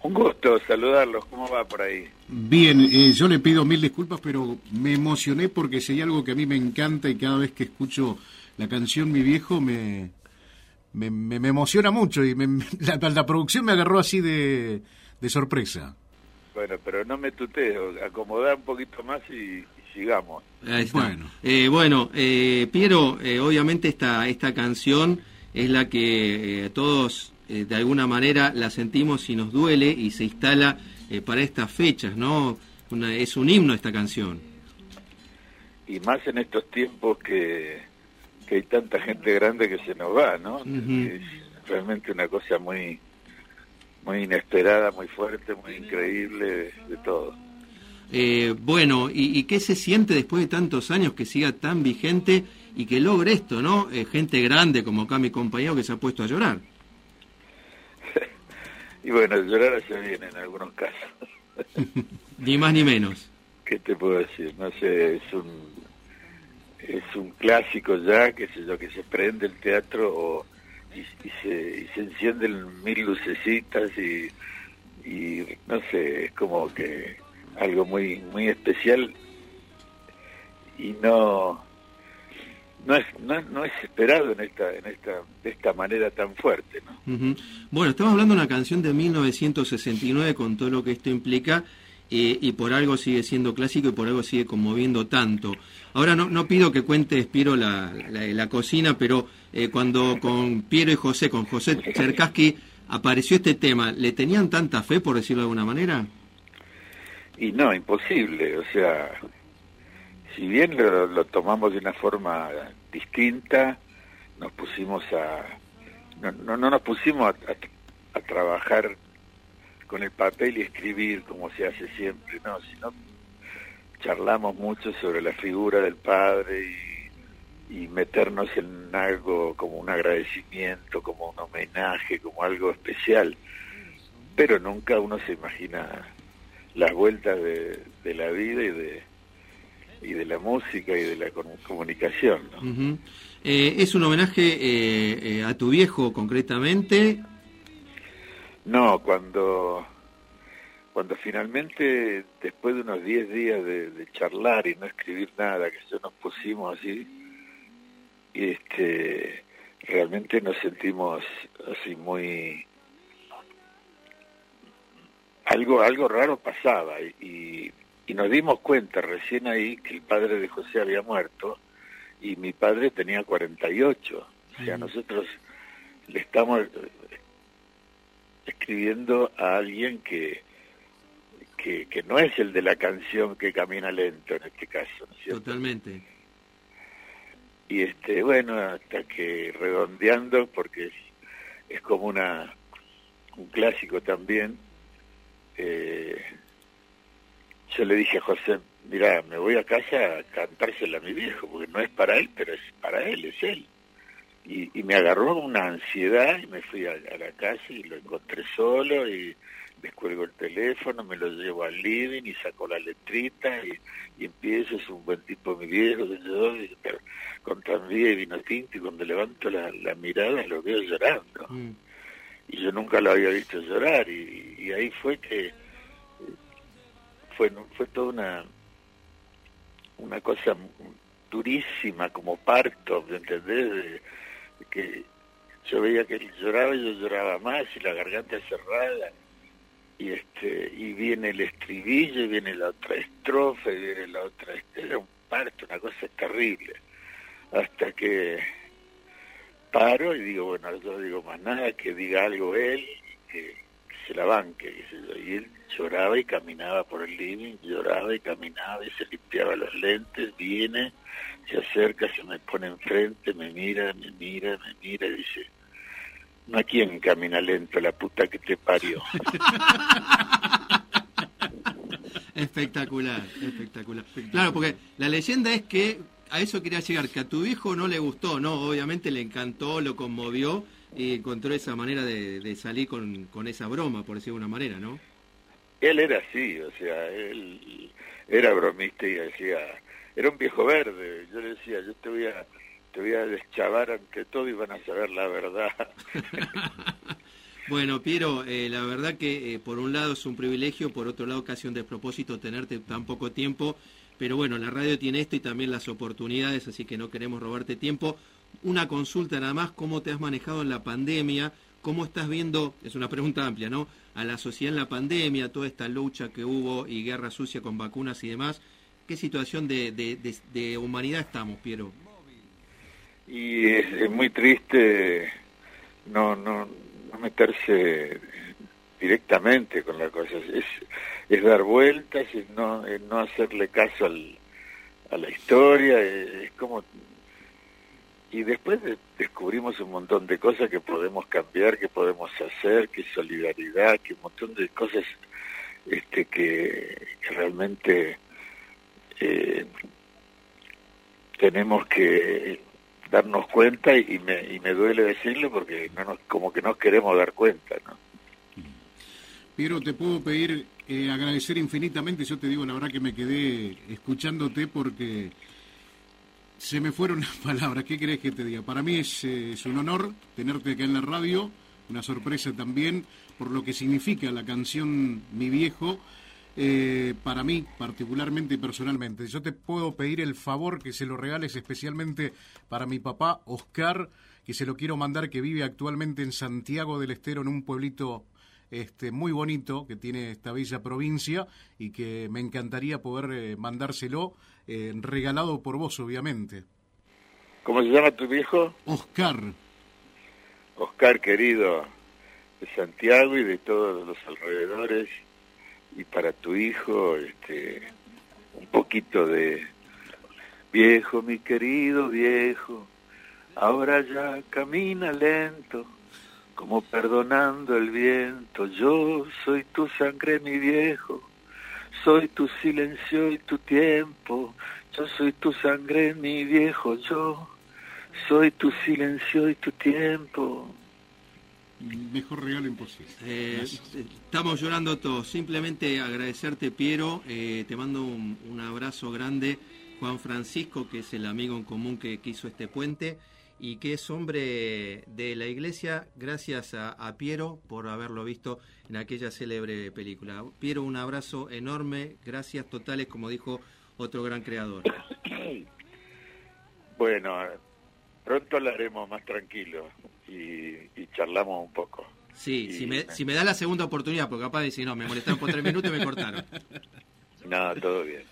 Un gusto saludarlos, ¿cómo va por ahí? Bien, eh, yo le pido mil disculpas, pero me emocioné porque si hay algo que a mí me encanta y cada vez que escucho la canción Mi Viejo me, me, me, emociona mucho y la, producción me agarró así de, sorpresa. Bueno, pero no me tuteo, acomodá un poquito más y, sigamos. Bueno, eh, bueno eh, Piero, eh, obviamente esta, esta canción es la que todos eh, de alguna manera la sentimos y nos duele y se instala eh, para estas fechas, ¿no? es un himno esta canción. Y más en estos tiempos que, que hay tanta gente grande que se nos va, ¿no? Es realmente una cosa muy muy inesperada, muy fuerte, muy increíble de, todo. Eh, bueno, ¿y, ¿y, qué se siente después de tantos años que siga tan vigente y que logre esto, ¿no? gente grande como acá mi compañero que se ha puesto a llorar. Y bueno, llorar se viene en algunos casos. ni más ni menos. ¿Qué te puedo decir? No sé, es un es un clásico ya, que sé yo, que se prende el teatro o, y, se, y se encienden mil lucecitas y, y no sé, es como que algo muy muy especial y no no es, no, es esperado en esta, en esta, de esta manera tan fuerte. ¿no? Bueno, estamos hablando de una canción de 1969 con todo lo que esto implica eh, y por algo sigue siendo clásico y por algo sigue conmoviendo tanto. Ahora no, no pido que cuentes, Piero, la, la, cocina, pero eh, cuando con Piero y José, con José Cherkaski, apareció este tema, ¿le tenían tanta fe, por decirlo de alguna manera? Y no, imposible, o sea, si bien lo, tomamos de una forma distinta, nos pusimos a no, no, nos pusimos a, trabajar con el papel y escribir como se hace siempre, no, sino charlamos mucho sobre la figura del padre y, y meternos en algo como un agradecimiento, como un homenaje, como algo especial, pero nunca uno se imagina las vueltas de, de la vida y de y de la música y de la comunicación. ¿no? Eh, ¿Es un homenaje eh, eh, a tu viejo concretamente? No, cuando, cuando finalmente, después de unos 10 días de, charlar y no escribir nada, que ya nos pusimos así, este, realmente nos sentimos así muy... Algo, algo raro pasaba y y nos dimos cuenta recién ahí que el padre de José había muerto y mi padre tenía 48. O sea, nosotros le estamos escribiendo a alguien que, que, que, no es el de la canción que camina lento en este caso. Totalmente. Y este, bueno, hasta que redondeando, porque es, es como una un clásico también, eh, yo le dije a José, mira, me voy a casa a cantársela a mi viejo, porque no es para él, pero es para él, es él. Y, y me agarró una ansiedad y me fui a, la casa y lo encontré solo y descuelgo el teléfono, me lo llevo al living y saco la letrita y, y empiezo, es un buen tipo mi viejo, y, pero, con tranvía y vino tinto y cuando levanto la, la mirada lo veo llorando. Mm. Y yo nunca lo había visto llorar y, y ahí fue que fue, fue toda una, una cosa durísima, como parto, ¿me entendés? que yo veía que él lloraba y yo lloraba más y la garganta cerrada. Y este y viene el estribillo y viene la otra estrofa y viene la otra era un parto una cosa terrible. Hasta que paro y digo bueno yo digo más nada que diga algo él que se la banque, y él lloraba y caminaba por el living, lloraba y caminaba y se limpiaba los lentes, viene, se acerca, se me pone enfrente, me mira, me mira, me mira y dice, no a quién camina lento, la puta que te parió. espectacular, espectacular. Claro, porque la leyenda es que a eso quería llegar, que a tu hijo no le gustó, ¿no? Obviamente le encantó, lo conmovió, y encontró esa manera de, salir con, con, esa broma, por decirlo de una manera, ¿no? Él era así, o sea, él era bromista y decía, era un viejo verde, yo le decía, yo te voy a, te voy a deschavar ante todo y van a saber la verdad. Bueno, Piero, eh, la verdad que eh, por un lado es un privilegio, por otro lado casi un despropósito tenerte tan poco tiempo, pero bueno, la radio tiene esto y también las oportunidades, así que no queremos robarte tiempo. Una consulta nada más, ¿cómo te has manejado en la pandemia? ¿Cómo estás viendo, es una pregunta amplia, ¿no? A la sociedad en la pandemia, toda esta lucha que hubo y guerra sucia con vacunas y demás. ¿Qué situación de, de, humanidad estamos, Piero? Y es, muy triste no, no, no meterse directamente con la cosa, es, es dar vueltas, es no, no hacerle caso al, a la historia, es como y después descubrimos un montón de cosas que podemos cambiar, que podemos hacer, que solidaridad, que un montón de cosas este, que, realmente eh, tenemos que darnos cuenta y me, y me duele decirlo porque no nos, como que no queremos dar cuenta, ¿no? Piero, te puedo pedir eh, agradecer infinitamente, yo te digo la verdad que me quedé escuchándote porque se me fueron las palabras, ¿qué crees que te diga? Para mí es, eh, es, un honor tenerte acá en la radio, una sorpresa también por lo que significa la canción Mi Viejo, eh, para mí particularmente y personalmente. Yo te puedo pedir el favor que se lo regales especialmente para mi papá, Oscar, que se lo quiero mandar, que vive actualmente en Santiago del Estero, en un pueblito este, muy bonito que tiene esta bella provincia y que me encantaría poder eh, mandárselo eh, regalado por vos, obviamente. ¿Cómo se llama tu viejo? Oscar. Oscar, querido, de Santiago y de todos los alrededores, y para tu hijo, este, un poquito de viejo, mi querido viejo, ahora ya camina lento como perdonando el viento. Yo soy tu sangre, mi viejo, soy tu silencio y tu tiempo. Yo soy tu sangre, mi viejo, yo soy tu silencio y tu tiempo. Mejor regalo imposible. Eh, estamos llorando todos. Simplemente agradecerte, Piero. Eh, te mando un, un, abrazo grande. Juan Francisco, que es el amigo en común que, que hizo este puente y que es hombre de la iglesia gracias a, Piero por haberlo visto en aquella célebre película. Piero, un abrazo enorme, gracias totales, como dijo otro gran creador. Bueno, pronto lo haremos más tranquilo y, charlamos un poco. Sí, si, me, si me da la segunda oportunidad, porque capaz de decir, no, me molestaron por tres minutos y me cortaron. No, todo bien.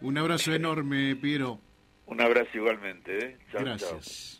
Un abrazo enorme, Piero. Un abrazo igualmente. ¿eh? Gracias.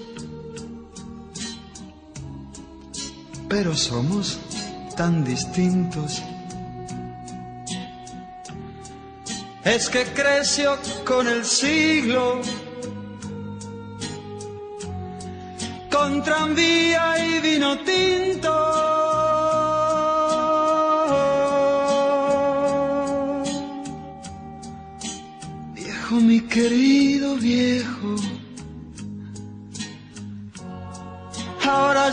pero somos tan distintos. Es que creció con el siglo, con tranvía y vino tinto. Viejo, mi querido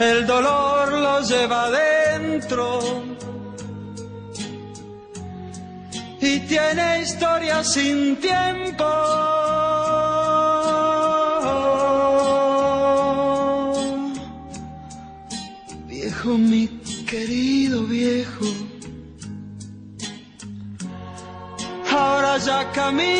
El dolor lo lleva adentro y tiene historia sin tiempo. Viejo, mi querido viejo, ahora ya camina